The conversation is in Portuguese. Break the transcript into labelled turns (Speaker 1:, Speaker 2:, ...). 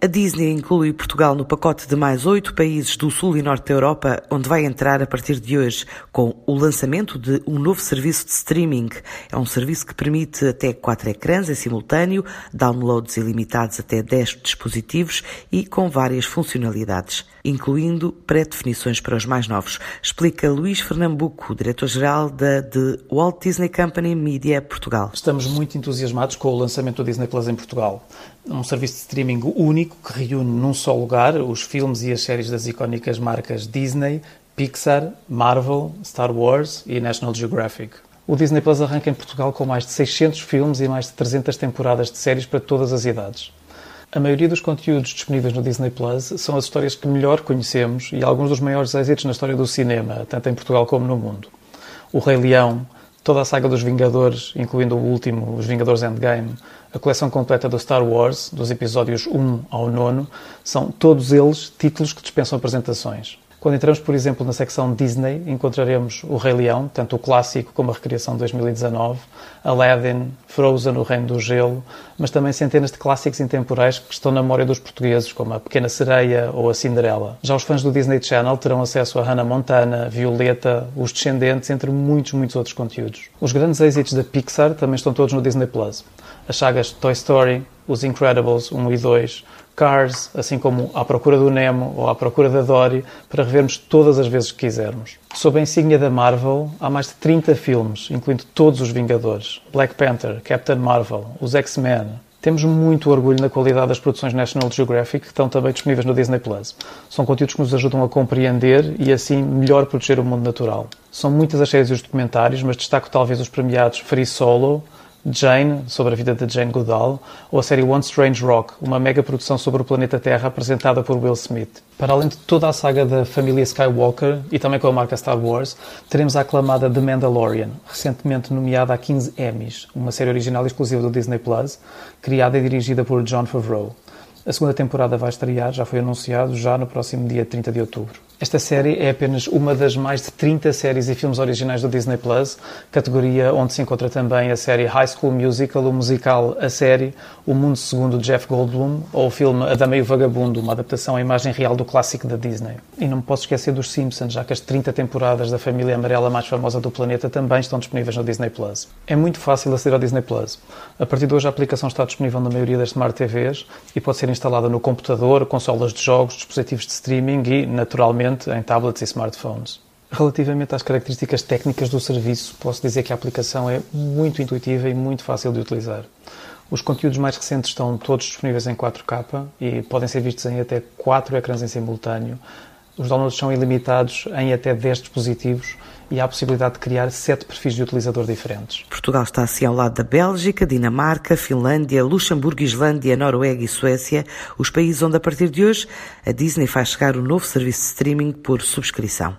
Speaker 1: A Disney inclui Portugal no pacote de mais oito países do sul e norte da Europa, onde vai entrar a partir de hoje, com o lançamento de um novo serviço de streaming. É um serviço que permite até quatro ecrãs em simultâneo, downloads ilimitados até 10 dispositivos e com várias funcionalidades, incluindo pré-definições para os mais novos. Explica Luís Fernambuco, diretor-geral da The Walt Disney Company Media Portugal.
Speaker 2: Estamos muito entusiasmados com o lançamento do Disney Plus em Portugal. Um serviço de streaming único que reúne num só lugar os filmes e as séries das icónicas marcas Disney, Pixar, Marvel, Star Wars e National Geographic. O Disney Plus arranca em Portugal com mais de 600 filmes e mais de 300 temporadas de séries para todas as idades. A maioria dos conteúdos disponíveis no Disney Plus são as histórias que melhor conhecemos e alguns dos maiores êxitos na história do cinema, tanto em Portugal como no mundo. O Rei Leão, toda a saga dos Vingadores, incluindo o último, os Vingadores Endgame, a coleção completa do Star Wars, dos episódios 1 ao 9, são todos eles títulos que dispensam apresentações. Quando entramos, por exemplo, na secção Disney, encontraremos o Rei Leão, tanto o clássico como a recriação de 2019, Aladdin, Frozen, o Reino do Gelo, mas também centenas de clássicos intemporais que estão na memória dos portugueses, como a Pequena Sereia ou a Cinderela. Já os fãs do Disney Channel terão acesso a Hannah Montana, Violeta, Os Descendentes, entre muitos, muitos outros conteúdos. Os grandes êxitos da Pixar também estão todos no Disney Plus. As sagas Toy Story, Os Incredibles 1 e 2, Cars, assim como À Procura do Nemo ou À Procura da Dory, para revermos todas as vezes que quisermos. Sob a insígnia da Marvel, há mais de 30 filmes, incluindo todos os Vingadores, Black Panther, Captain Marvel, os X-Men. Temos muito orgulho na qualidade das produções National Geographic, que estão também disponíveis no Disney Plus. São conteúdos que nos ajudam a compreender e assim melhor proteger o mundo natural. São muitas as séries e os documentários, mas destaco talvez os premiados Free Solo, Jane, sobre a vida de Jane Goodall, ou a série One Strange Rock, uma mega produção sobre o planeta Terra apresentada por Will Smith. Para além de toda a saga da família Skywalker e também com a marca Star Wars, teremos a aclamada The Mandalorian, recentemente nomeada a 15 Emmys, uma série original exclusiva do Disney Plus, criada e dirigida por John Favreau. A segunda temporada vai estrear, já foi anunciado, já no próximo dia 30 de outubro. Esta série é apenas uma das mais de 30 séries e filmes originais do Disney Plus, categoria onde se encontra também a série High School Musical, o musical A Série, O Mundo Segundo de Jeff Goldblum ou o filme A Dama e o Vagabundo, uma adaptação à imagem real do clássico da Disney. E não me posso esquecer dos Simpsons, já que as 30 temporadas da família amarela mais famosa do planeta também estão disponíveis no Disney Plus. É muito fácil aceder ao Disney Plus. A partir de hoje a aplicação está disponível na maioria das Smart TVs e pode ser instalada no computador, consolas de jogos, dispositivos de streaming e, naturalmente, em tablets e smartphones. Relativamente às características técnicas do serviço, posso dizer que a aplicação é muito intuitiva e muito fácil de utilizar. Os conteúdos mais recentes estão todos disponíveis em 4K e podem ser vistos em até 4 ecrãs em simultâneo. Os downloads são ilimitados em até 10 dispositivos e há a possibilidade de criar 7 perfis de utilizador diferentes.
Speaker 1: Portugal está assim ao lado da Bélgica, Dinamarca, Finlândia, Luxemburgo, Islândia, Noruega e Suécia, os países onde a partir de hoje a Disney faz chegar o novo serviço de streaming por subscrição.